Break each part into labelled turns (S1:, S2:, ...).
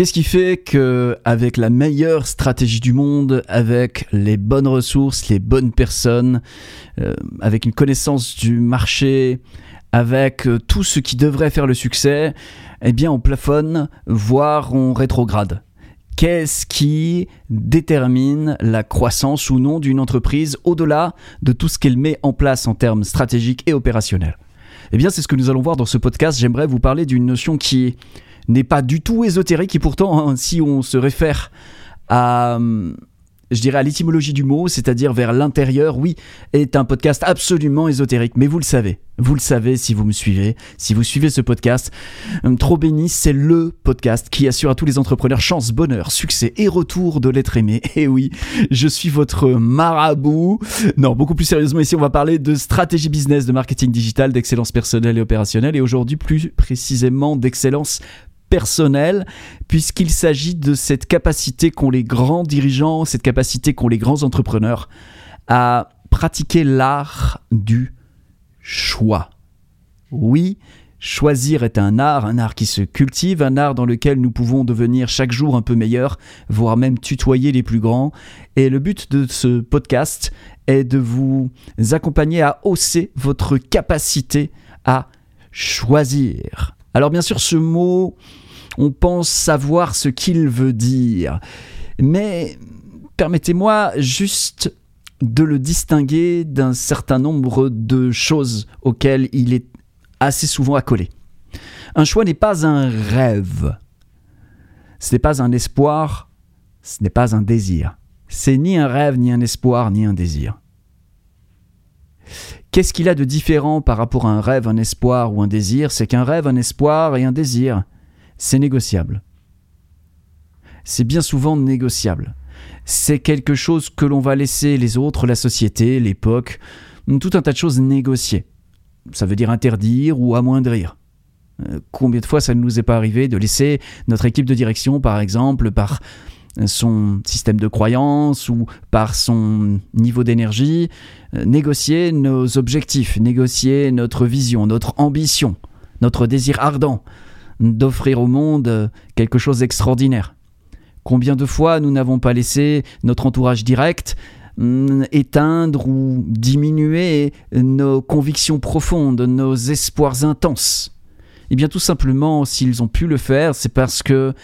S1: Qu'est-ce qui fait que, avec la meilleure stratégie du monde, avec les bonnes ressources, les bonnes personnes, euh, avec une connaissance du marché, avec euh, tout ce qui devrait faire le succès, eh bien on plafonne, voire on rétrograde Qu'est-ce qui détermine la croissance ou non d'une entreprise au-delà de tout ce qu'elle met en place en termes stratégiques et opérationnels? Eh bien, c'est ce que nous allons voir dans ce podcast. J'aimerais vous parler d'une notion qui n'est pas du tout ésotérique et pourtant, hein, si on se réfère à je dirais à l'étymologie du mot, c'est-à-dire vers l'intérieur, oui, est un podcast absolument ésotérique. Mais vous le savez, vous le savez si vous me suivez, si vous suivez ce podcast. Hum, Trop béni, c'est le podcast qui assure à tous les entrepreneurs chance, bonheur, succès et retour de l'être aimé. Et oui, je suis votre marabout. Non, beaucoup plus sérieusement, ici, on va parler de stratégie business, de marketing digital, d'excellence personnelle et opérationnelle, et aujourd'hui plus précisément d'excellence personnel, puisqu'il s'agit de cette capacité qu'ont les grands dirigeants, cette capacité qu'ont les grands entrepreneurs à pratiquer l'art du choix. Oui, choisir est un art, un art qui se cultive, un art dans lequel nous pouvons devenir chaque jour un peu meilleurs, voire même tutoyer les plus grands. Et le but de ce podcast est de vous accompagner à hausser votre capacité à choisir. Alors bien sûr, ce mot on pense savoir ce qu'il veut dire. Mais permettez-moi juste de le distinguer d'un certain nombre de choses auxquelles il est assez souvent accolé. Un choix n'est pas un rêve. Ce n'est pas un espoir, ce n'est pas un désir. C'est ni un rêve, ni un espoir, ni un désir. Qu'est-ce qu'il a de différent par rapport à un rêve, un espoir ou un désir? C'est qu'un rêve, un espoir et un désir, c'est négociable. C'est bien souvent négociable. C'est quelque chose que l'on va laisser les autres, la société, l'époque, tout un tas de choses négocier. Ça veut dire interdire ou amoindrir. Euh, combien de fois ça ne nous est pas arrivé de laisser notre équipe de direction, par exemple, par son système de croyance ou par son niveau d'énergie, euh, négocier nos objectifs, négocier notre vision, notre ambition, notre désir ardent, d'offrir au monde quelque chose d'extraordinaire. Combien de fois nous n'avons pas laissé notre entourage direct mm, éteindre ou diminuer nos convictions profondes, nos espoirs intenses? Eh bien tout simplement, s'ils ont pu le faire, c'est parce que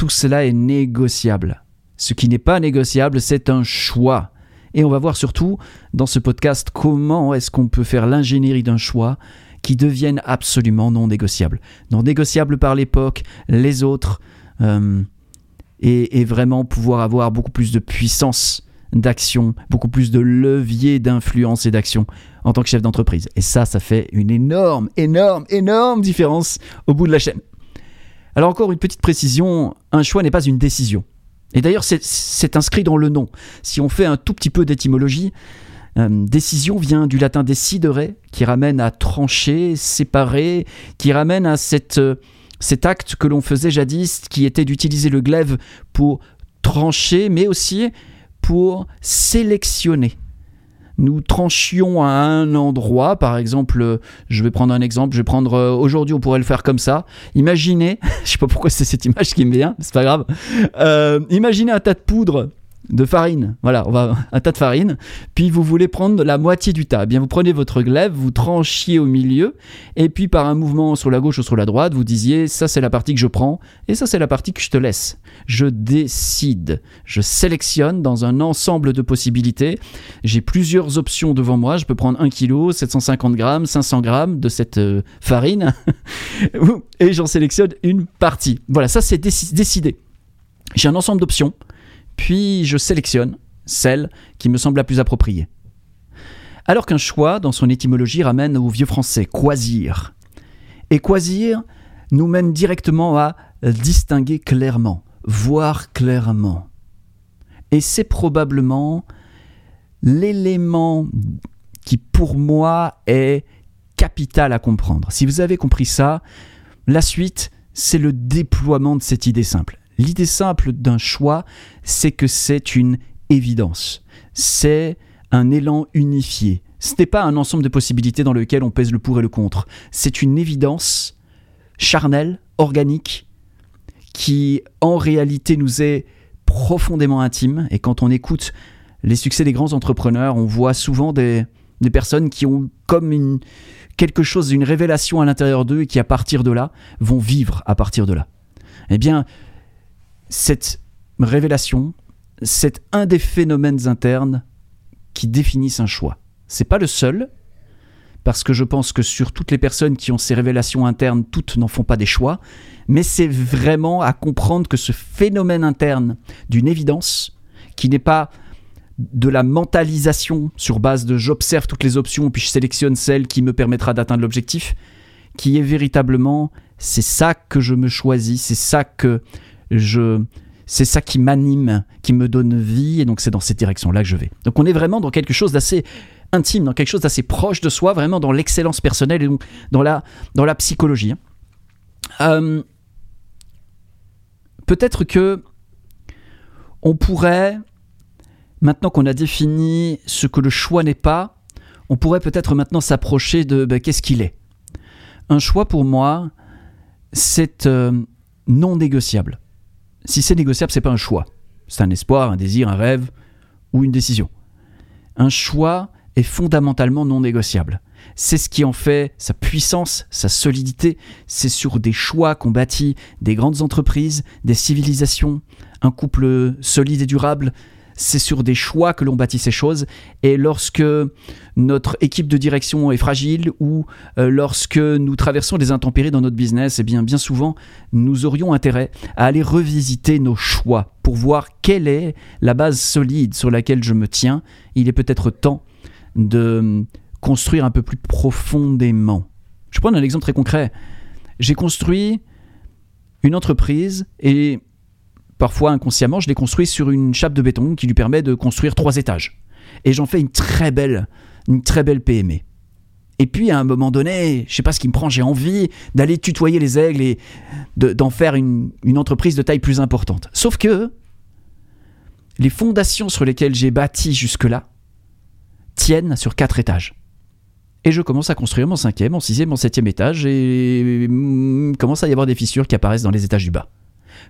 S1: tout cela est négociable. Ce qui n'est pas négociable, c'est un choix. Et on va voir surtout dans ce podcast comment est-ce qu'on peut faire l'ingénierie d'un choix qui deviennent absolument non négociables. Non négociables par l'époque, les autres, euh, et, vraiment pouvoir avoir beaucoup plus de puissance d'action, beaucoup plus de levier d'influence et d'action en tant que chef d'entreprise. Et ça, ça fait une énorme, énorme, énorme différence au bout de la chaîne. Alors encore une petite précision, un choix n'est pas une décision. Et d'ailleurs, c'est inscrit dans le nom. Si on fait un tout petit peu d'étymologie, euh, décision vient du latin decidere, qui ramène à trancher, séparer, qui ramène à cette, euh, cet acte que l'on faisait jadis, qui était d'utiliser le glaive pour trancher, mais aussi pour sélectionner. Nous tranchions à un endroit, par exemple, je vais prendre un exemple, je vais prendre euh, aujourd'hui, on pourrait le faire comme ça. Imaginez, je sais pas pourquoi c'est cette image qui me vient, c'est pas grave. imaginez un tas de poudre de farine. Voilà, on va un tas de farine. Puis vous voulez prendre la moitié du tas. Eh bien, vous prenez votre glaive, vous tranchiez au milieu, et puis par un mouvement sur la gauche ou sur la droite, vous disiez ça c'est la partie que je prends, et ça c'est la partie que je te laisse. Je décide, je sélectionne dans un ensemble de possibilités. J'ai plusieurs options devant moi. Je peux prendre 1 kg, 750 grammes, 500 grammes de cette euh, farine, et j'en sélectionne une partie. Voilà, ça c'est décidé. J'ai un ensemble d'options puis je sélectionne celle qui me semble la plus appropriée. Alors qu'un choix, dans son étymologie, ramène au vieux français quasir. Et quasir nous mène directement à distinguer clairement, voir clairement. Et c'est probablement l'élément qui pour moi est capital à comprendre. Si vous avez compris ça, la suite, c'est le déploiement de cette idée simple. L'idée simple d'un choix, c'est que c'est une évidence. C'est un élan unifié. Ce n'est pas un ensemble de possibilités dans lequel on pèse le pour et le contre. C'est une évidence charnelle, organique, qui en réalité nous est profondément intime. Et quand on écoute les succès des grands entrepreneurs, on voit souvent des, personnes qui ont comme une, quelque chose, une révélation à l'intérieur d'eux et qui à partir de là vont vivre à partir de là. Eh bien, cette révélation, c'est un des phénomènes internes qui définissent un choix. C'est pas le seul, parce que je pense que sur toutes les personnes qui ont ces révélations internes, toutes n'en font pas des choix, mais c'est vraiment à comprendre que ce phénomène interne d'une évidence, qui n'est pas de la mentalisation sur base de j'observe toutes les options puis je sélectionne celle qui me permettra d'atteindre l'objectif, qui est véritablement c'est ça que je me choisis, c'est ça que je c'est ça qui m'anime, qui me donne vie et donc c'est dans cette direction-là que je vais. Donc on est vraiment dans quelque chose d'assez intime, dans quelque chose d'assez proche de soi, vraiment dans l'excellence personnelle et donc dans la, dans la psychologie. Euh, peut-être que on pourrait, maintenant qu'on a défini ce que le choix n'est pas, on pourrait peut-être maintenant s'approcher de ben, qu'est-ce qu'il est? Un choix pour moi, c'est euh, non négociable. Si c'est négociable, c'est pas un choix. C'est un espoir, un désir, un rêve ou une décision. Un choix, est fondamentalement non négociable. C'est ce qui en fait sa puissance, sa solidité. C'est sur des choix qu'on bâtit des grandes entreprises, des civilisations, un couple solide et durable. C'est sur des choix que l'on bâtit ces choses. Et lorsque notre équipe de direction est fragile ou euh, lorsque nous traversons des intempéries dans notre business, eh bien, bien souvent, nous aurions intérêt à aller revisiter nos choix pour voir quelle est la base solide sur laquelle je me tiens. Il est peut-être temps de construire un peu plus profondément. Je prends un exemple très concret. J'ai construit une entreprise et parfois inconsciemment, je l'ai construit sur une chape de béton qui lui permet de construire trois étages. Et j'en fais une très belle, une très belle PME. Et puis à un moment donné, je sais pas ce qui me prend, j'ai envie d'aller tutoyer les aigles et d'en faire une, entreprise de taille plus importante. Sauf que les fondations sur lesquelles j'ai bâti jusque-là, tiennent sur quatre étages. Et je commence à construire mon cinquième, mon sixième, mon septième étage, et il commence à y avoir des fissures qui apparaissent dans les étages du bas.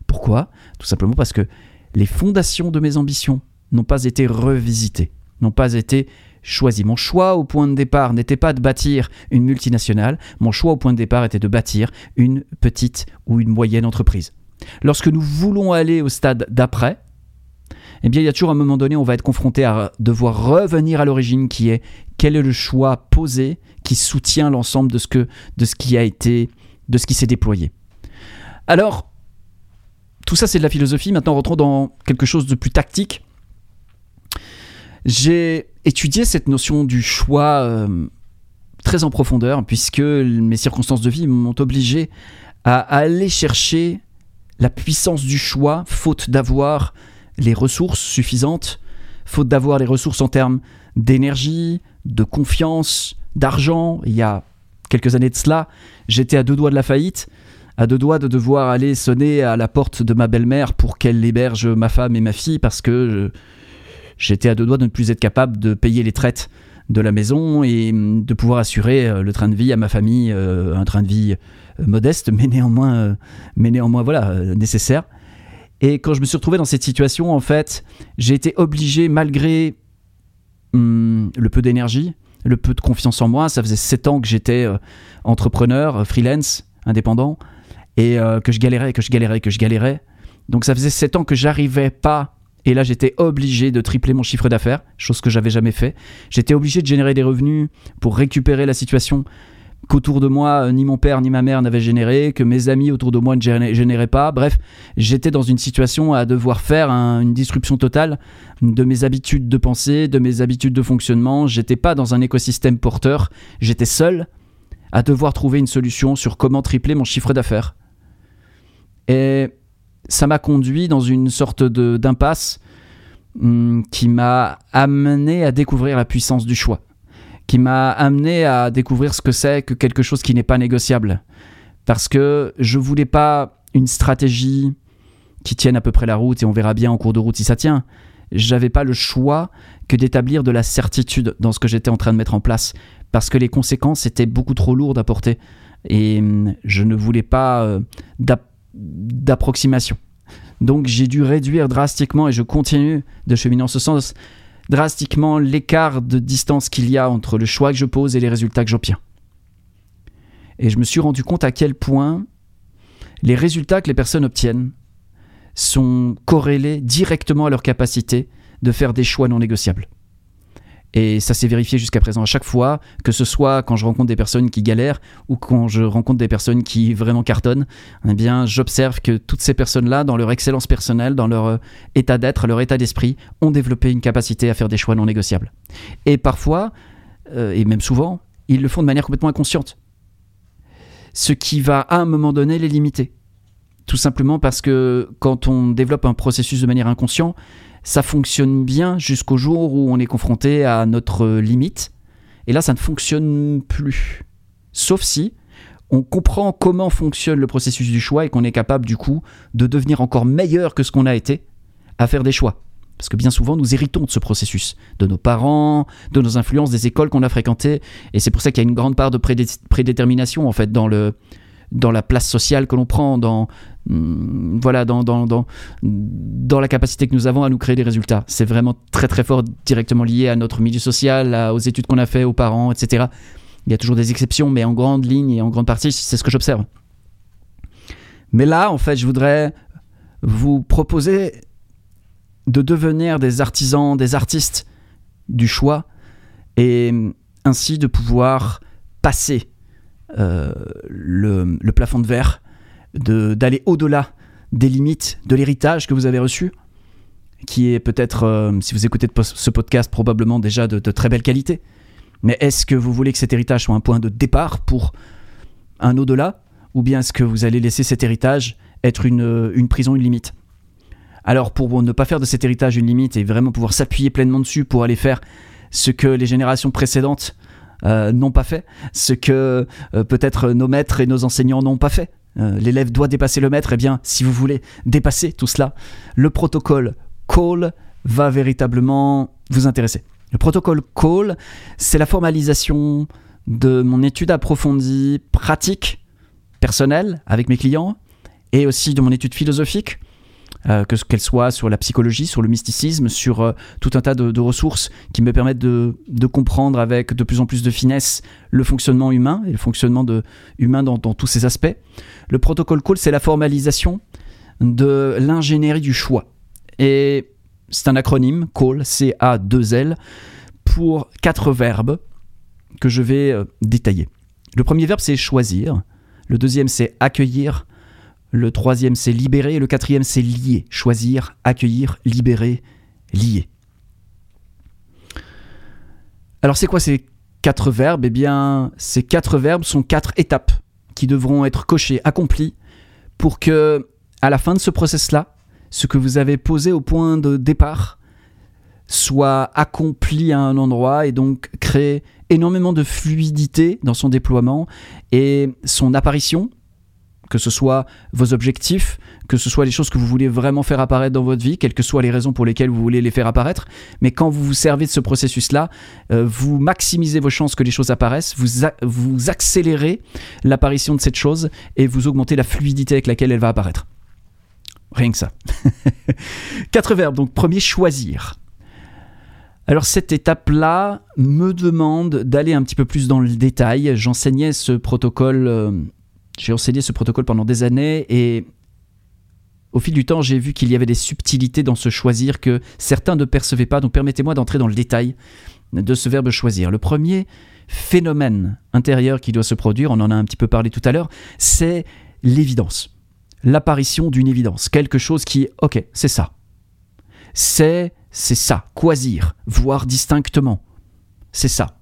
S1: Pourquoi? Tout simplement parce que les fondations de mes ambitions n'ont pas été revisitées, n'ont pas été choisies. Mon choix au point de départ n'était pas de bâtir une multinationale, mon choix au point de départ était de bâtir une petite ou une moyenne entreprise. Lorsque nous voulons aller au stade d'après, eh bien, il y a toujours un moment donné, on va être confronté à devoir revenir à l'origine qui est quel est le choix posé qui soutient l'ensemble de ce que de ce qui a été de ce qui s'est déployé. Alors, tout ça c'est de la philosophie. Maintenant, rentrons dans quelque chose de plus tactique. J'ai étudié cette notion du choix euh, très en profondeur, puisque mes circonstances de vie m'ont obligé à aller chercher la puissance du choix, faute d'avoir les ressources suffisantes, faute d'avoir les ressources en termes d'énergie, de confiance, d'argent. Il y a quelques années de cela, j'étais à deux doigts de la faillite, à deux doigts de devoir aller sonner à la porte de ma belle-mère pour qu'elle héberge ma femme et ma fille parce que j'étais à deux doigts de ne plus être capable de payer les traites de la maison et de pouvoir assurer euh, le train de vie à ma famille, euh, un train de vie euh, modeste mais néanmoins, mais néanmoins voilà, nécessaire. Et quand je me suis retrouvé dans cette situation, en fait, j'ai été obligé, malgré hum, le peu d'énergie, le peu de confiance en moi, ça faisait 7 ans que j'étais entrepreneur, freelance, indépendant, et euh, que je galérais, que je galérais, que je galérais. Donc ça faisait 7 ans que j'arrivais pas, et là j'étais obligé de tripler mon chiffre d'affaires, chose que j'avais jamais fait. J'étais obligé de générer des revenus pour récupérer la situation qu'autour de moi, euh, ni mon père ni ma mère n'avaient généré, que mes amis autour de moi ne généraient pas. Bref, j'étais dans une situation à devoir faire une disruption totale de mes habitudes de pensée, de mes habitudes de fonctionnement. J'étais pas dans un écosystème porteur, j'étais seul à devoir trouver une solution sur comment tripler mon chiffre d'affaires. Et ça m'a conduit dans une sorte d'impasse hum, qui m'a amené à découvrir la puissance du choix qui m'a amené à découvrir ce que c'est que quelque chose qui n'est pas négociable. Parce que je voulais pas une stratégie qui tienne à peu près la route et on verra bien en cours de route si ça tient. J'avais pas le choix que d'établir de la certitude dans ce que j'étais en train de mettre en place parce que les conséquences étaient beaucoup trop lourdes à porter et hum, je ne voulais pas euh, d'approximation. Donc j'ai dû réduire drastiquement, et je continue de cheminer en ce sens, drastiquement l'écart de distance qu'il y a entre le choix que je pose et les résultats que j'obtiens. Et je me suis rendu compte à quel point les résultats que les personnes obtiennent sont corrélés directement à leur capacité de faire des choix non négociables. Et ça s'est vérifié jusqu'à présent à chaque fois, que ce soit quand je rencontre des personnes qui galèrent ou quand je rencontre des personnes qui vraiment cartonnent, eh bien j'observe que toutes ces personnes-là, dans leur excellence personnelle, dans leur euh, état d'être, leur état d'esprit, ont développé une capacité à faire des choix non négociables. Et parfois, euh, et même souvent, ils le font de manière complètement inconsciente. Ce qui va à un moment donné les limiter. Tout simplement parce que quand on développe un processus de manière inconsciente, ça fonctionne bien jusqu'au jour où on est confronté à notre limite. Et là, ça ne fonctionne plus. Sauf si on comprend comment fonctionne le processus du choix et qu'on est capable du coup de devenir encore meilleur que ce qu'on a été à faire des choix. Parce que bien souvent, nous héritons de ce processus, de nos parents, de nos influences, des écoles qu'on a fréquentées. Et c'est pour ça qu'il y a une grande part de prédétermination en fait dans le, dans la place sociale que l'on prend, dans, mm, voilà, dans, dans, dans, la capacité que nous avons à nous créer des résultats. C'est vraiment très très fort directement lié à notre milieu social, aux études qu'on a fait, aux parents, etc. Il y a toujours des exceptions, mais en grande ligne et en grande partie, c'est ce que j'observe. Mais là, en fait, je voudrais vous proposer de devenir des artisans, des artistes du choix, et ainsi de pouvoir passer euh, le, plafond de verre, d'aller au-delà des limites de l'héritage que vous avez reçu, qui est peut-être, euh, si vous écoutez ce podcast, probablement déjà de, très belle qualité. Mais est-ce que vous voulez que cet héritage soit un point de départ pour un au-delà Ou bien est-ce que vous allez laisser cet héritage être une, une prison, une limite? Alors pour ne pas faire de cet héritage une limite et vraiment pouvoir s'appuyer pleinement dessus pour aller faire ce que les générations précédentes euh, n'ont pas fait, ce que euh, peut-être nos maîtres et nos enseignants n'ont pas fait. Euh, l'élève doit dépasser le maître, et eh bien, si vous voulez dépasser tout cela, le protocole Call va véritablement vous intéresser. Le protocole Call, c'est la formalisation de mon étude approfondie, pratique, personnelle, avec mes clients, et aussi de mon étude philosophique, euh, que qu'elle soit sur la psychologie, sur le mysticisme, sur euh, tout un tas de, ressources qui me permettent de, comprendre avec de plus en plus de finesse le fonctionnement humain et le fonctionnement de, humain dans, tous ses aspects. Le protocole Call, c'est la formalisation de l'ingénierie du choix. Et c'est un acronyme, Call, C-A-2-L, pour quatre verbes que je vais euh, détailler. Le premier verbe, c'est choisir. Le deuxième, c'est accueillir. Le troisième, c'est libérer. Le quatrième, c'est lier. Choisir, accueillir, libérer, lier. Alors, c'est quoi ces quatre verbes? Eh bien, ces quatre verbes sont quatre étapes qui devront être cochées, accomplies, pour que, à la fin de ce process-là, ce que vous avez posé au point de départ soit accompli à un endroit et donc créer énormément de fluidité dans son déploiement et son apparition que ce soit vos objectifs, que ce soit les choses que vous voulez vraiment faire apparaître dans votre vie, quelles que soient les raisons pour lesquelles vous voulez les faire apparaître. Mais quand vous vous servez de ce processus-là, euh, vous maximisez vos chances que les choses apparaissent, vous, vous accélérez l'apparition de cette chose et vous augmentez la fluidité avec laquelle elle va apparaître. Rien que ça. Quatre verbes. Donc premier, choisir. Alors cette étape-là me demande d'aller un petit peu plus dans le détail. J'enseignais ce protocole euh, j'ai enseigné ce protocole pendant des années et au fil du temps, j'ai vu qu'il y avait des subtilités dans ce choisir que certains ne percevaient pas. Donc permettez-moi d'entrer dans le détail de ce verbe choisir. Le premier phénomène intérieur qui doit se produire, on en a un petit peu parlé tout à l'heure, c'est l'évidence. L'apparition d'une évidence. Quelque chose qui, ok, c'est ça. C'est, c'est ça. Quasir. Voir distinctement. C'est ça.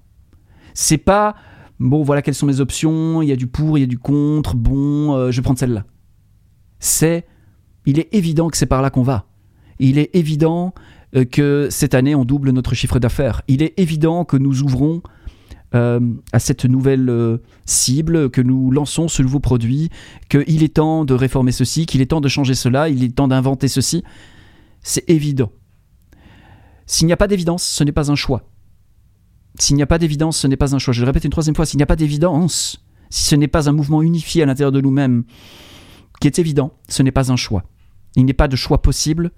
S1: C'est pas bon, voilà quelles sont mes options, il y a du pour, il y a du contre, bon, euh, je vais prendre celle-là. C'est, il est évident que c'est par là qu'on va. Il est évident euh, que cette année, on double notre chiffre d'affaires. Il est évident que nous ouvrons euh, à cette nouvelle cible, que nous lançons ce nouveau produit, qu'il est temps de réformer ceci, qu'il est temps de changer cela, il est temps d'inventer ceci. C'est évident. S'il n'y a pas d'évidence, ce n'est pas un choix. S'il n'y a pas d'évidence, ce n'est pas un choix. Je le répète une troisième fois, s'il n'y a pas d'évidence, si ce n'est pas un mouvement unifié à l'intérieur de nous-mêmes, qui est évident, ce n'est pas un choix. Il n'est pas de choix possible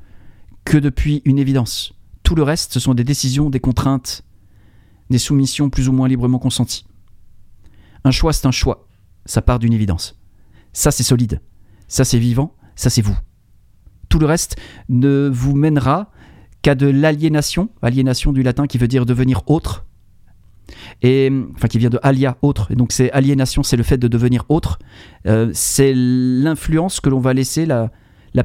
S1: que depuis une évidence. Tout le reste, ce sont des décisions, des contraintes, des soumissions plus ou moins librement consenties. Un choix, c'est un choix. Ça part d'une évidence. Ça, c'est solide. Ça, c'est vivant. Ça, c'est vous. Tout le reste ne vous mènera qu'à de l'aliénation, aliénation du latin qui veut dire devenir autre, et enfin qui vient de alia, autre. Et donc c'est aliénation, c'est le fait de devenir autre. Euh, c'est l'influence que l'on va laisser, la,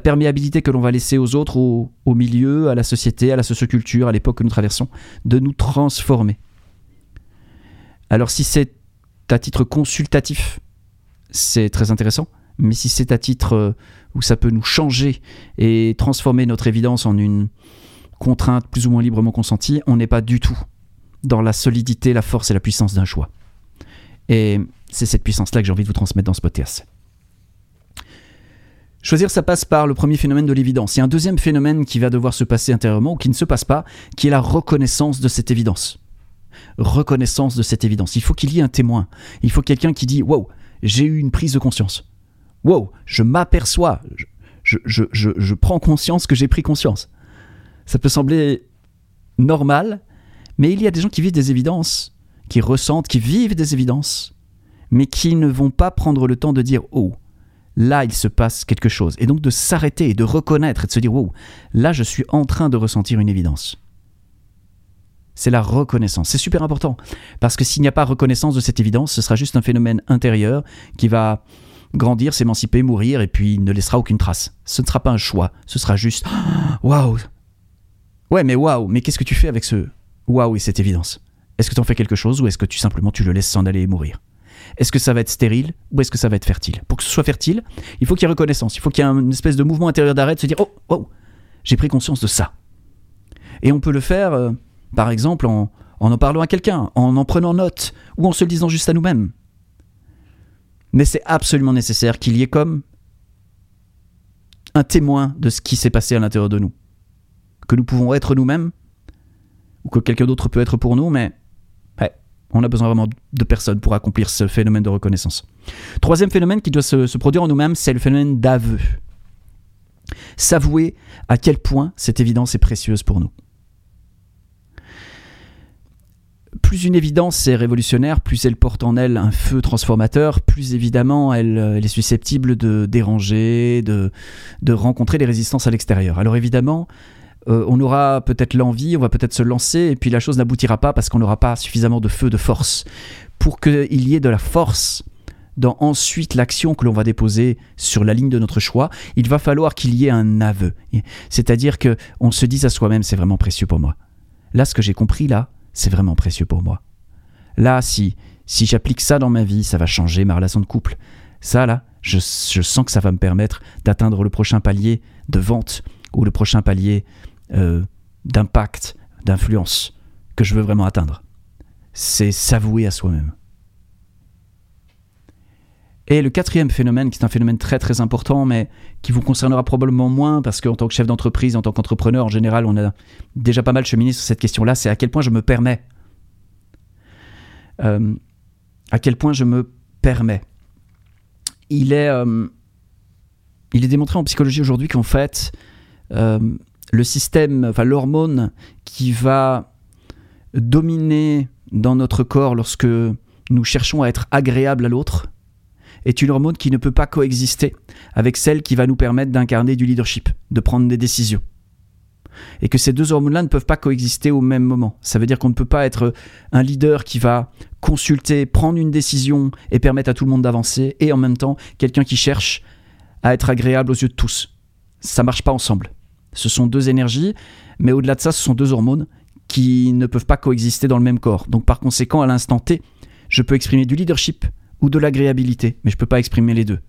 S1: perméabilité que l'on va laisser aux autres, au, au, milieu, à la société, à la socioculture, à l'époque que nous traversons, de nous transformer. Alors si c'est à titre consultatif, c'est très intéressant. Mais si c'est à titre euh, où ça peut nous changer et transformer notre évidence en une contrainte plus ou moins librement consentie, on n'est pas du tout dans la solidité, la force et la puissance d'un choix. Et c'est cette puissance-là que j'ai envie de vous transmettre dans ce podcast. Choisir, ça passe par le premier phénomène de l'évidence. Il y a un deuxième phénomène qui va devoir se passer intérieurement ou qui ne se passe pas, qui est la reconnaissance de cette évidence. Reconnaissance de cette évidence. Il faut qu'il y ait un témoin. Il faut quelqu'un qui dit Wow, j'ai eu une prise de conscience. Wow, je m'aperçois. Je, je, je, je, prends conscience que j'ai pris conscience. Ça peut sembler normal, mais il y a des gens qui vivent des évidences, qui ressentent, qui vivent des évidences, mais qui ne vont pas prendre le temps de dire Oh, là il se passe quelque chose. Et donc de s'arrêter et de reconnaître et de se dire Wow, là je suis en train de ressentir une évidence. C'est la reconnaissance. C'est super important. Parce que s'il n'y a pas reconnaissance de cette évidence, ce sera juste un phénomène intérieur qui va grandir, s'émanciper, mourir, et puis ne laissera aucune trace. Ce ne sera pas un choix. Ce sera juste Waouh Ouais, mais waouh, mais qu'est-ce que tu fais avec ce waouh et cette évidence Est-ce que tu en fais quelque chose ou est-ce que tu simplement tu le laisses s'en aller et mourir? Est-ce que ça va être stérile ou est-ce que ça va être fertile? Pour que ce soit fertile, il faut qu'il y ait reconnaissance, il faut qu'il y ait une espèce de mouvement intérieur d'arrêt, de se dire oh, oh, j'ai pris conscience de ça. Et on peut le faire, euh, par exemple, en, en en parlant à quelqu'un, en en prenant note ou en se le disant juste à nous-mêmes. Mais c'est absolument nécessaire qu'il y ait comme un témoin de ce qui s'est passé à l'intérieur de nous. Que nous pouvons être nous-mêmes, ou que quelqu'un d'autre peut être pour nous, mais on a besoin vraiment de personnes pour accomplir ce phénomène de reconnaissance. Troisième phénomène qui doit se, produire en nous-mêmes, c'est le phénomène d'aveu. S'avouer à quel point cette évidence est précieuse pour nous. plus une évidence est révolutionnaire, plus elle porte en elle un feu transformateur, plus évidemment elle, est susceptible de déranger, de rencontrer des résistances à l'extérieur. Alors évidemment, euh, on aura peut-être l'envie, on va peut-être se lancer, et puis la chose n'aboutira pas parce qu'on n'aura pas suffisamment de feu, de force. Pour qu'il y ait de la force dans ensuite l'action que l'on va déposer sur la ligne de notre choix, il va falloir qu'il y ait un aveu. C'est-à-dire que on se dise à soi-même, c'est vraiment précieux pour moi. Là, ce que j'ai compris là, c'est vraiment précieux pour moi. Là, si, si j'applique ça dans ma vie, ça va changer ma relation de couple. Ça, là, je, je sens que ça va me permettre d'atteindre le prochain palier de vente ou le prochain palier euh, d'impact, d'influence que je veux vraiment atteindre. C'est s'avouer à soi-même. Et le quatrième phénomène, qui est un phénomène très très important, mais qui vous concernera probablement moins, parce qu'en tant que chef d'entreprise, en tant qu'entrepreneur, en général, on a déjà pas mal cheminé sur cette question-là, c'est à quel point je me permets. Euh, à quel point je me permets. Il est, euh, il est démontré en psychologie aujourd'hui qu'en fait, le système, enfin l'hormone qui va dominer dans notre corps lorsque nous cherchons à être agréable à l'autre, est une hormone qui ne peut pas coexister avec celle qui va nous permettre d'incarner du leadership, de prendre des décisions. Et que ces deux hormones-là ne peuvent pas coexister au même moment. Ça veut dire qu'on ne peut pas être un leader qui va consulter, prendre une décision et permettre à tout le monde d'avancer, et en même temps quelqu'un qui cherche à être agréable aux yeux de tous. Ça marche pas ensemble. Ce sont deux énergies, mais au-delà de ça, ce sont deux hormones qui ne peuvent pas coexister dans le même corps. Donc par conséquent, à l'instant T, je peux exprimer du leadership ou de l'agréabilité, mais je ne peux pas exprimer les deux.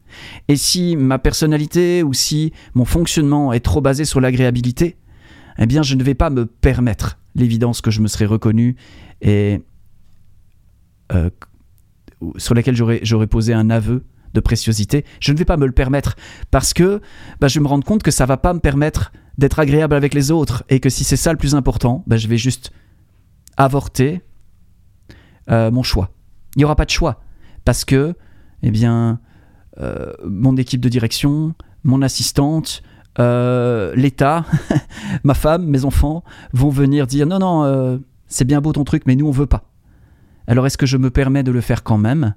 S1: Et si ma personnalité ou si mon fonctionnement est trop basé sur l'agréabilité, eh bien je ne vais pas me permettre l'évidence que je me serais reconnu et euh, sur laquelle j'aurais posé un aveu de préciosité. Je ne vais pas me le permettre parce que bah, je vais me rendre compte que ça va pas me permettre d'être agréable avec les autres et que si c'est ça le plus important, bah, je vais juste avorter euh, mon choix. Il n'y aura pas de choix parce que, eh bien, euh, mon équipe de direction, mon assistante, euh, l'État, ma femme, mes enfants vont venir dire non, non, c'est bien beau ton truc, mais nous on veut pas. Alors est-ce que je me permets de le faire quand même?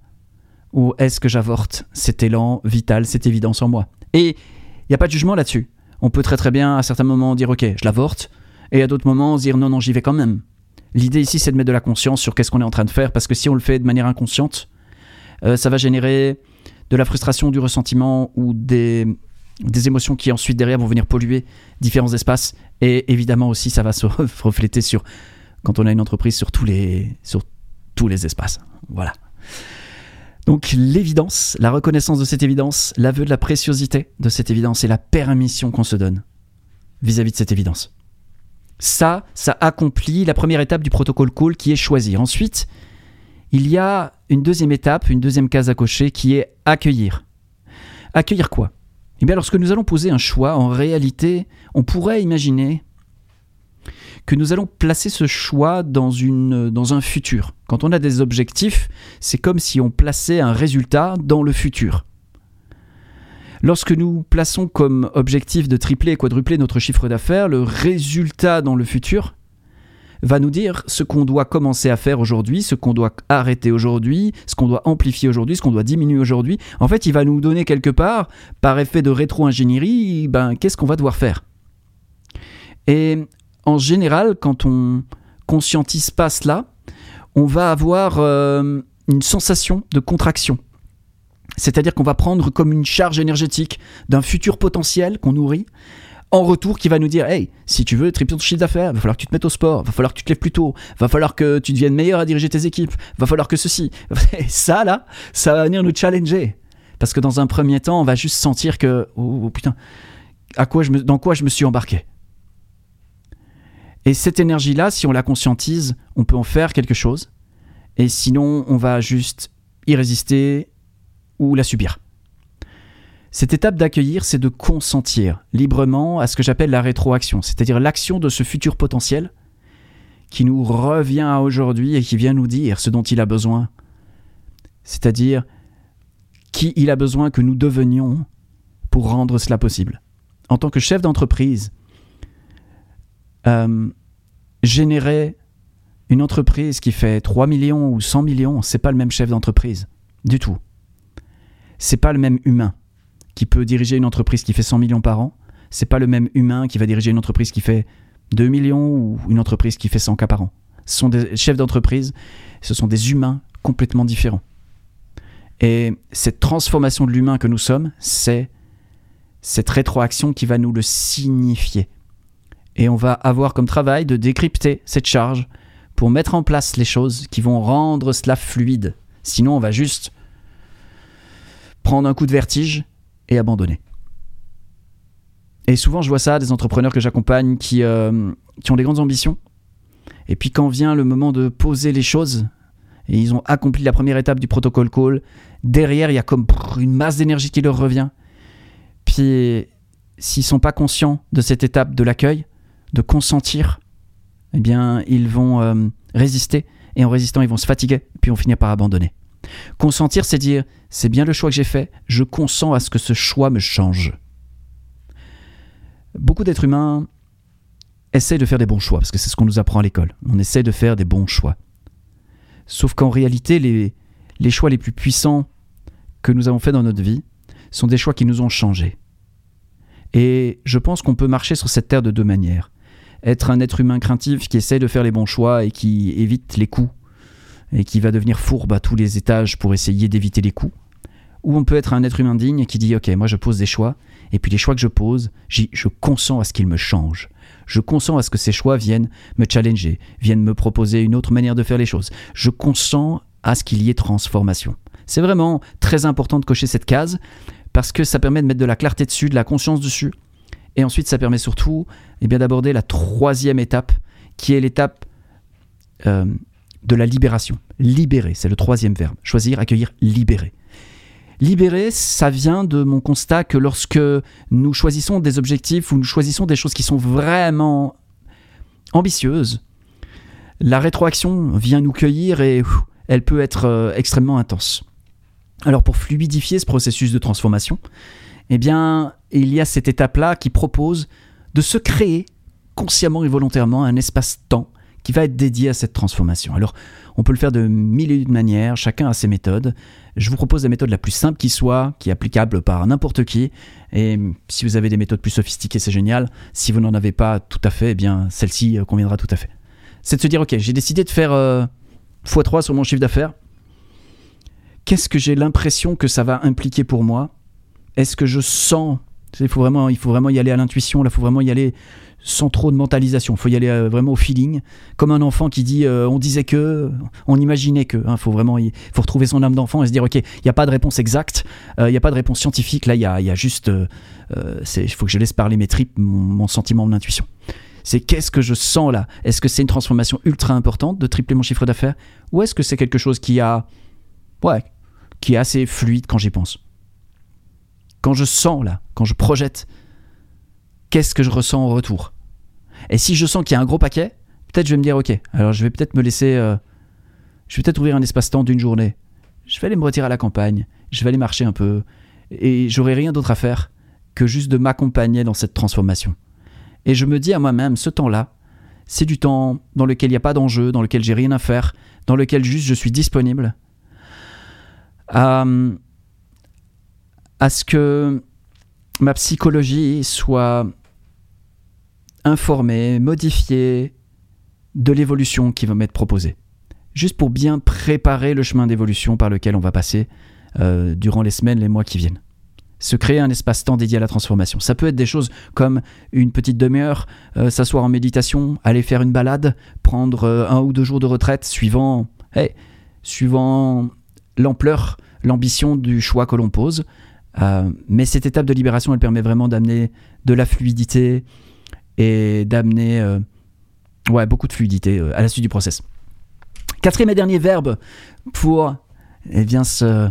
S1: Ou est-ce que j'avorte? Cet élan vital, cette évidence en moi Et il n'y a pas de jugement là-dessus. On peut très très bien à certains moments dire ok, je l'avorte, et à d'autres moments dire non, non, j'y vais quand même. L'idée ici c'est de mettre de la conscience sur qu'est-ce qu'on est en train de faire, parce que si on le fait de manière inconsciente, ça va générer de la frustration, du ressentiment ou des, des émotions qui ensuite derrière vont venir polluer différents espaces. Et évidemment aussi, ça va se refléter sur, quand on a une entreprise, sur tous les, sur tous les espaces. Voilà. Donc l'évidence, la reconnaissance de cette évidence, l'aveu de la préciosité de cette évidence et la permission qu'on se donne vis-à-vis de cette évidence. Ça, ça accomplit la première étape du protocole call qui est choisir. Ensuite, il y a une deuxième étape, une deuxième case à cocher qui est accueillir. Accueillir quoi? Eh bien, lorsque nous allons poser un choix, en réalité, on pourrait imaginer que nous allons placer ce choix dans, une, dans un futur. Quand on a des objectifs, c'est comme si on plaçait un résultat dans le futur. Lorsque nous plaçons comme objectif de tripler et quadrupler notre chiffre d'affaires, le résultat dans le futur, va nous dire ce qu'on doit commencer à faire aujourd'hui, ce qu'on doit arrêter aujourd'hui, ce qu'on doit amplifier aujourd'hui, ce qu'on doit diminuer aujourd'hui. En fait, il va nous donner quelque part, par effet de rétro-ingénierie, ben, qu'est-ce qu'on va devoir faire? Et en général, quand on conscientise pas cela, on va avoir euh, une sensation de contraction. C'est-à-dire qu'on va prendre comme une charge énergétique d'un futur potentiel qu'on nourrit, en retour qui va nous dire Hey, si tu veux tripler ton chiffre d'affaires, va falloir que tu te mettes au sport, va falloir que tu te lèves plus tôt, va falloir que tu deviennes meilleur à diriger tes équipes, va falloir que ceci. Ça, là, ça va venir nous challenger. Parce que dans un premier temps, on va juste sentir que Oh, oh putain, à quoi je me, dans quoi je me suis embarqué Et cette énergie-là, si on la conscientise, on peut en faire quelque chose. Et sinon, on va juste y résister ou la subir. Cette étape d'accueillir, c'est de consentir librement à ce que j'appelle la rétroaction, c'est-à-dire l'action de ce futur potentiel qui nous revient à aujourd'hui et qui vient nous dire ce dont il a besoin, c'est-à-dire qui il a besoin que nous devenions pour rendre cela possible. En tant que chef d'entreprise, euh, générer une entreprise qui fait 3 millions ou 100 millions, c'est pas le même chef d'entreprise du tout. C'est pas le même humain qui peut diriger une entreprise qui fait 100 millions par an, c'est pas le même humain qui va diriger une entreprise qui fait 2 millions ou une entreprise qui fait 100 cas par an. Ce sont des chefs d'entreprise, ce sont des humains complètement différents. Et cette transformation de l'humain que nous sommes, c'est cette rétroaction qui va nous le signifier. Et on va avoir comme travail de décrypter cette charge pour mettre en place les choses qui vont rendre cela fluide. Sinon, on va juste prendre un coup de vertige et abandonner. Et souvent, je vois ça des entrepreneurs que j'accompagne qui, euh, ont des grandes ambitions. Et puis, quand vient le moment de poser les choses, et ils ont accompli la première étape du protocole call, derrière, il y a comme une masse d'énergie qui leur revient. Puis, s'ils sont pas conscients de cette étape de l'accueil, de consentir, eh bien, ils vont euh, résister. Et en résistant, ils vont se fatiguer, puis on finir par abandonner. Consentir, c'est dire c'est bien le choix que j'ai fait, je consens à ce que ce choix me change. Beaucoup d'êtres humains essayent de faire des bons choix, parce que c'est ce qu'on nous apprend à l'école. On essaie de faire des bons choix. Sauf qu'en réalité, les choix les plus puissants que nous avons faits dans notre vie sont des choix qui nous ont changés. Et je pense qu'on peut marcher sur cette terre de deux manières. Être un être humain craintif qui essaie de faire les bons choix et qui évite les coups et qui va devenir fourbe à tous les étages pour essayer d'éviter les coups. Ou on peut être un être humain digne qui dit ok, moi je pose des choix, et puis les choix que je pose, je consens à ce qu'ils me changent. Je consens à ce que ces choix viennent me challenger, viennent me proposer une autre manière de faire les choses. Je consens à ce qu'il y ait transformation. C'est vraiment très important de cocher cette case parce que ça permet de mettre de la clarté dessus, de la conscience dessus. Et ensuite, ça permet surtout eh bien, d'aborder la troisième étape, qui est l'étape euh, de la libération. Libérer, c'est le troisième verbe. Choisir, accueillir, libérer. Libérer, ça vient de mon constat que lorsque nous choisissons des objectifs ou nous choisissons des choses qui sont vraiment ambitieuses, la rétroaction vient nous cueillir et elle peut être euh, extrêmement intense. Alors pour fluidifier ce processus de transformation, eh bien, il y a cette étape-là qui propose de se créer consciemment et volontairement un espace-temps qui va être dédié à cette transformation. Alors, on peut le faire de mille et une manières, chacun a ses méthodes. Je vous propose la méthode la plus simple qui soit, qui est applicable par n'importe qui. Et si vous avez des méthodes plus sophistiquées, c'est génial. Si vous n'en avez pas tout à fait, eh bien, celle-ci euh, conviendra tout à fait. C'est de se dire, ok, j'ai décidé de faire euh, x3 sur mon chiffre d'affaires. Qu'est-ce que j'ai l'impression que ça va impliquer pour moi? Est-ce que je sens il faut vraiment, il faut vraiment y aller à l'intuition. Là, il faut vraiment y aller sans trop de mentalisation. Il faut y aller euh, vraiment au feeling, comme un enfant qui dit euh, on disait que, on imaginait que. Il hein. faut vraiment, il faut retrouver son âme d'enfant et se dire ok, il n'y a pas de réponse exacte, euh, il n'y a pas de réponse scientifique. Là, il y a, y a, juste, il faut que je laisse parler mes tripes, mon, mon sentiment, mon intuition. C'est qu'est-ce que je sens là? Est-ce que c'est une transformation ultra importante de tripler mon chiffre d'affaires, ou est-ce que c'est quelque chose qui a, ouais, qui est assez fluide quand j'y pense? Quand je sens là, quand je projette qu'est-ce que je ressens en retour? Et si je sens qu'il y a un gros paquet, peut-être je vais me dire, ok, alors je vais peut-être me laisser... Euh, je vais peut-être ouvrir un espace-temps d'une journée. Je vais aller me retirer à la campagne, je vais aller marcher un peu, et j'aurai rien d'autre à faire que juste de m'accompagner dans cette transformation. Et je me dis à moi-même, ce temps-là, c'est du temps dans lequel il n'y a pas d'enjeu, dans lequel j'ai rien à faire, dans lequel juste je suis disponible à ce que ma psychologie soit informer, modifier de l'évolution qui va m'être proposée. Juste pour bien préparer le chemin d'évolution par lequel on va passer euh, durant les semaines, les mois qui viennent. Se créer un espace-temps dédié à la transformation. Ça peut être des choses comme une petite demi-heure, euh, s'asseoir en méditation, aller faire une balade, prendre euh, un ou deux jours de retraite, suivant, suivant l'ampleur, l'ambition du choix que l'on pose. Mais cette étape de libération, elle permet vraiment d'amener de la fluidité, et d'amener euh, ouais, beaucoup de fluidité euh, à la suite du process. Quatrième et dernier verbe pour eh bien, ce,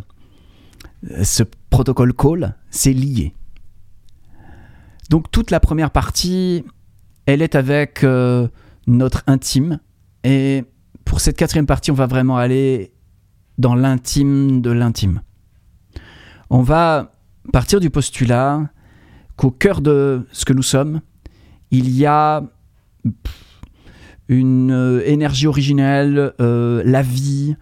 S1: ce protocole call, c'est lier. Donc toute la première partie, elle est avec euh, notre intime. Et pour cette quatrième partie, on va vraiment aller dans l'intime de l'intime. On va partir du postulat qu'au cœur de ce que nous sommes, il y a une euh, énergie originelle, euh, la vie,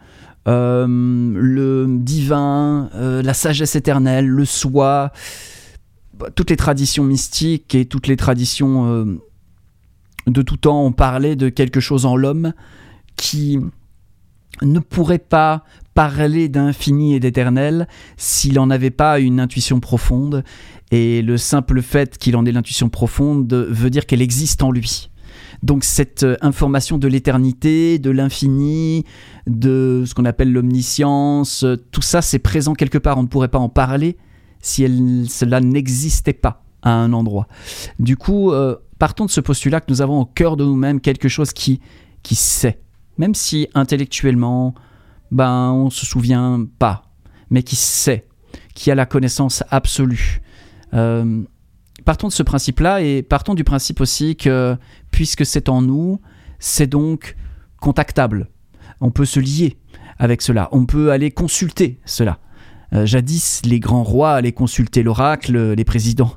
S1: euh, le divin, la sagesse éternelle, le soi, toutes les traditions mystiques et toutes les traditions de tout temps ont parlé de quelque chose en l'homme qui ne pourrait pas parler d'infini et d'éternel s'il n'en avait pas une intuition profonde. Et le simple fait qu'il en ait l'intuition profonde veut dire qu'elle existe en lui. Donc cette euh, information de l'éternité, de l'infini, de ce qu'on appelle l'omniscience, tout ça c'est présent quelque part. On ne pourrait pas en parler si cela n'existait pas à un endroit. Du coup, euh, partons de ce postulat que nous avons au cœur de nous-mêmes quelque chose qui, qui sait, même si intellectuellement, ben on se souvient pas, mais qui sait, qui a la connaissance absolue. Euh, partons de ce principe-là et partons du principe aussi que puisque c'est en nous, c'est donc contactable. On peut se lier avec cela, on peut aller consulter cela. Euh, jadis, les grands rois allaient consulter l'oracle, les présidents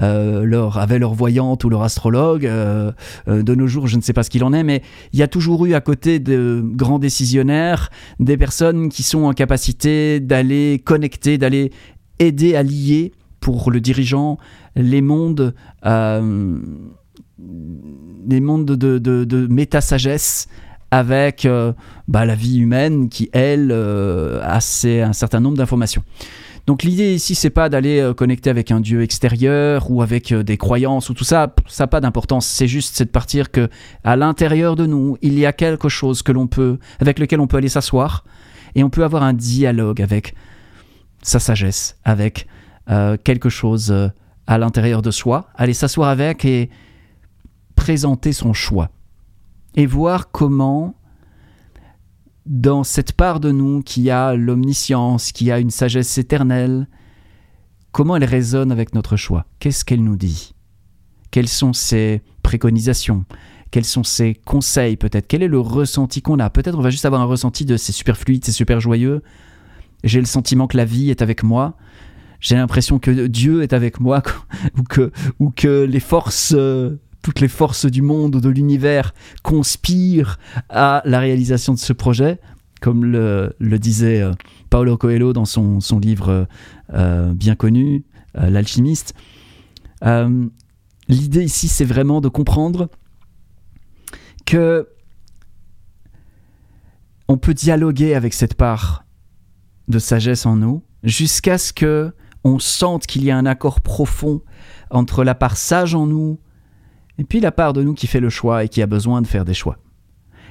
S1: euh, leur, avaient leur voyante ou leur astrologue. Euh, de nos jours, je ne sais pas ce qu'il en est, mais il y a toujours eu à côté de grands décisionnaires des personnes qui sont en capacité d'aller connecter, d'aller aider à lier pour le dirigeant les mondes, mondes de, de, de méta-sagesse avec euh, bah, la vie humaine qui, elle, euh, a un certain nombre d'informations. Donc l'idée ici, c'est pas d'aller euh, connecter avec un dieu extérieur ou avec des croyances ou tout ça, ça n'a pas d'importance. C'est juste c'est de partir que à l'intérieur de nous, il y a quelque chose que l'on peut, avec lequel on peut aller s'asseoir et on peut avoir un dialogue avec sa sagesse, avec quelque chose à l'intérieur de soi, aller s'asseoir avec et présenter son choix et voir comment, dans cette part de nous qui a l'omniscience, qui a une sagesse éternelle, comment elle résonne avec notre choix. Qu'est-ce qu'elle nous dit? Quelles sont ses préconisations? Quels sont ses conseils peut-être? Quel est le ressenti qu'on a? Peut-être on va juste avoir un ressenti de c'est super fluide, c'est super joyeux. j'ai le sentiment que la vie est avec moi, j'ai l'impression que Dieu est avec moi, ou que, ou que les forces, euh, toutes les forces du monde, de l'univers, conspirent à la réalisation de ce projet, comme le, disait euh, Paolo Coelho dans son, son livre euh, bien connu, L'alchimiste. L'idée ici, c'est vraiment de comprendre que on peut dialoguer avec cette part de sagesse en nous jusqu'à ce que on sente qu'il y a un accord profond entre la part sage en nous et puis la part de nous qui fait le choix et qui a besoin de faire des choix.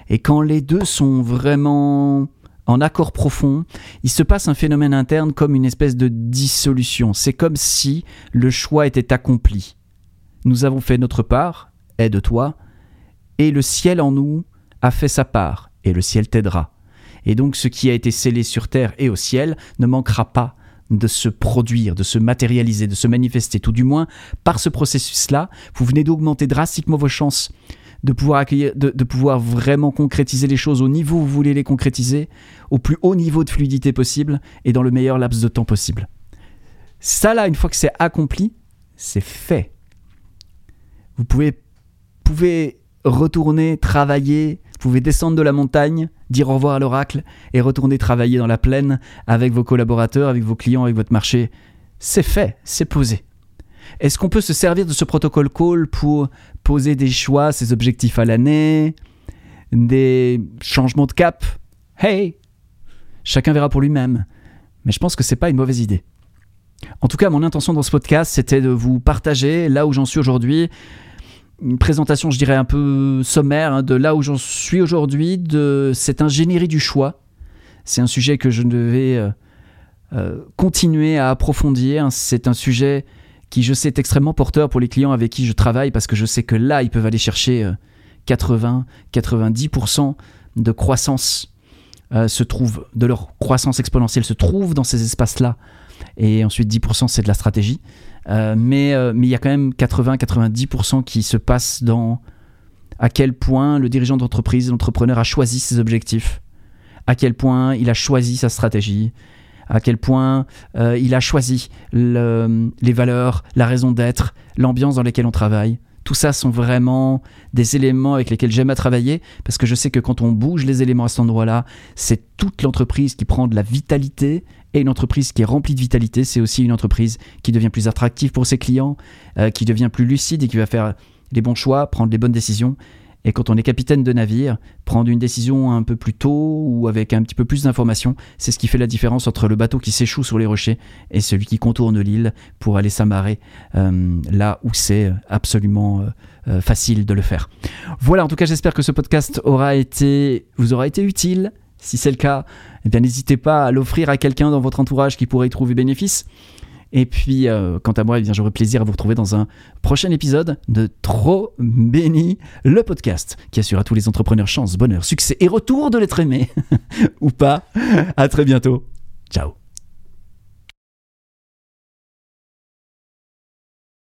S1: Et quand les deux sont vraiment en accord profond, il se passe un phénomène interne comme une espèce de dissolution. C'est comme si le choix était accompli. Nous avons fait notre part, aide-toi, et le ciel en nous a fait sa part, et le ciel t'aidera. Et donc ce qui a été scellé sur terre et au ciel ne manquera pas de se produire, de se matérialiser, de se manifester, tout du moins par ce processus-là, vous venez d'augmenter drastiquement vos chances de pouvoir accueillir, de, pouvoir vraiment concrétiser les choses au niveau où vous voulez les concrétiser, au plus haut niveau de fluidité possible et dans le meilleur laps de temps possible. Ça là, une fois que c'est accompli, c'est fait. Vous pouvez, pouvez retourner, travailler, pouvez descendre de la montagne, dire au revoir à l'oracle et retourner travailler dans la plaine avec vos collaborateurs, avec vos clients, avec votre marché. C'est fait, c'est posé. Est-ce qu'on peut se servir de ce protocole call pour poser des choix, ses objectifs à l'année, des changements de cap? Hey Chacun verra pour lui-même. Mais je pense que c'est pas une mauvaise idée. En tout cas, mon intention dans ce podcast, c'était de vous partager là où j'en suis aujourd'hui, une présentation, je dirais, un peu sommaire hein, de là où j'en suis aujourd'hui, de cette ingénierie du choix. C'est un sujet que je devais euh, euh, continuer à approfondir. C'est un sujet qui, je sais, est extrêmement porteur pour les clients avec qui je travaille parce que je sais que là, ils peuvent aller chercher 80, euh, 90% de croissance se trouve, de leur croissance exponentielle se trouve dans ces espaces-là. Et ensuite, 10% c'est de la stratégie. Euh, mais euh, mais il y a quand même 80-90% qui se passe dans à quel point le dirigeant d'entreprise, l'entrepreneur a choisi ses objectifs, à quel point il a choisi sa stratégie, à quel point euh, il a choisi les valeurs, la raison d'être, l'ambiance dans laquelle on travaille. Tout ça sont vraiment des éléments avec lesquels j'aime à travailler parce que je sais que quand on bouge les éléments à cet endroit-là, c'est toute l'entreprise qui prend de la vitalité et une entreprise qui est remplie de vitalité, c'est aussi une entreprise qui devient plus attractive pour ses clients, euh, qui devient plus lucide et qui va faire les bons choix, prendre les bonnes décisions. Et quand on est capitaine de navire, prendre une décision un peu plus tôt ou avec un petit peu plus d'informations, c'est ce qui fait la différence entre le bateau qui s'échoue sur les rochers et celui qui contourne l'île pour aller s'amarrer euh, là où c'est absolument euh, facile de le faire. Voilà, en tout cas, j'espère que ce podcast aura été, vous aura été utile. Si c'est le cas, eh n'hésitez pas à l'offrir à quelqu'un dans votre entourage qui pourrait y trouver bénéfice. Et puis, euh, quant à moi, eh j'aurai plaisir à vous retrouver dans un prochain épisode de Trop Béni, le podcast qui assure à tous les entrepreneurs chance, bonheur, succès et retour de l'être aimé. Ou pas. À très bientôt. Ciao.